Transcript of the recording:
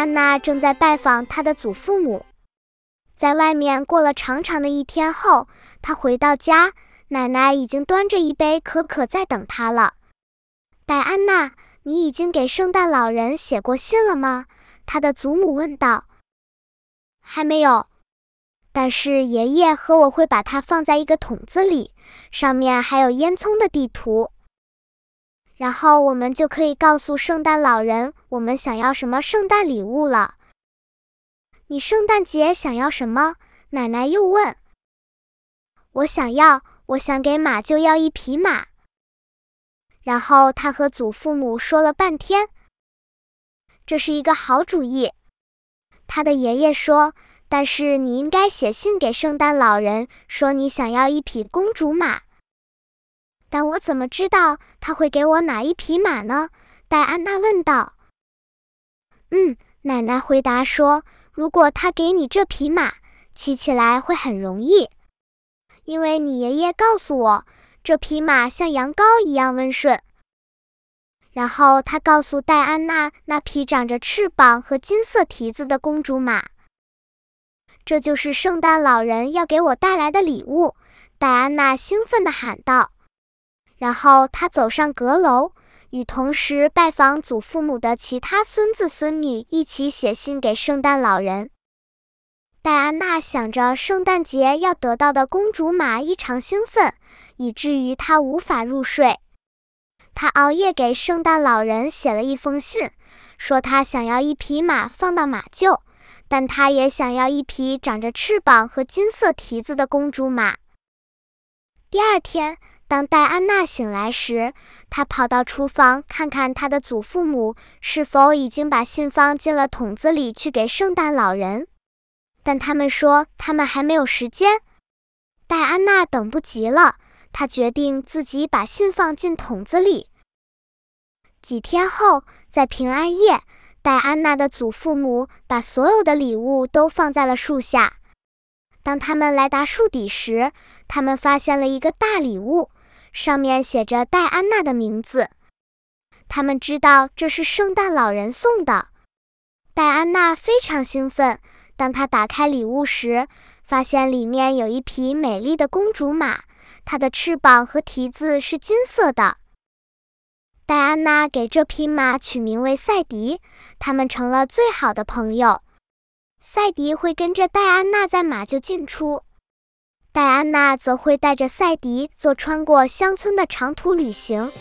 安娜正在拜访她的祖父母，在外面过了长长的一天后，她回到家，奶奶已经端着一杯可可在等她了。戴安娜，你已经给圣诞老人写过信了吗？她的祖母问道。还没有，但是爷爷和我会把它放在一个桶子里，上面还有烟囱的地图。然后我们就可以告诉圣诞老人我们想要什么圣诞礼物了。你圣诞节想要什么？奶奶又问。我想要，我想给马厩要一匹马。然后他和祖父母说了半天，这是一个好主意。他的爷爷说：“但是你应该写信给圣诞老人，说你想要一匹公主马。”但我怎么知道他会给我哪一匹马呢？戴安娜问道。嗯，奶奶回答说：“如果他给你这匹马，骑起来会很容易，因为你爷爷告诉我，这匹马像羊羔一样温顺。”然后他告诉戴安娜那匹长着翅膀和金色蹄子的公主马。这就是圣诞老人要给我带来的礼物，戴安娜兴奋地喊道。然后他走上阁楼，与同时拜访祖父母的其他孙子孙女一起写信给圣诞老人。戴安娜想着圣诞节要得到的公主马，异常兴奋，以至于她无法入睡。她熬夜给圣诞老人写了一封信，说她想要一匹马放到马厩，但她也想要一匹长着翅膀和金色蹄子的公主马。第二天。当戴安娜醒来时，她跑到厨房看看她的祖父母是否已经把信放进了桶子里去给圣诞老人，但他们说他们还没有时间。戴安娜等不及了，她决定自己把信放进桶子里。几天后，在平安夜，戴安娜的祖父母把所有的礼物都放在了树下。当他们来达树底时，他们发现了一个大礼物。上面写着戴安娜的名字，他们知道这是圣诞老人送的。戴安娜非常兴奋。当她打开礼物时，发现里面有一匹美丽的公主马，它的翅膀和蹄子是金色的。戴安娜给这匹马取名为赛迪，他们成了最好的朋友。赛迪会跟着戴安娜在马厩进出。戴安娜则会带着赛迪做穿过乡村的长途旅行。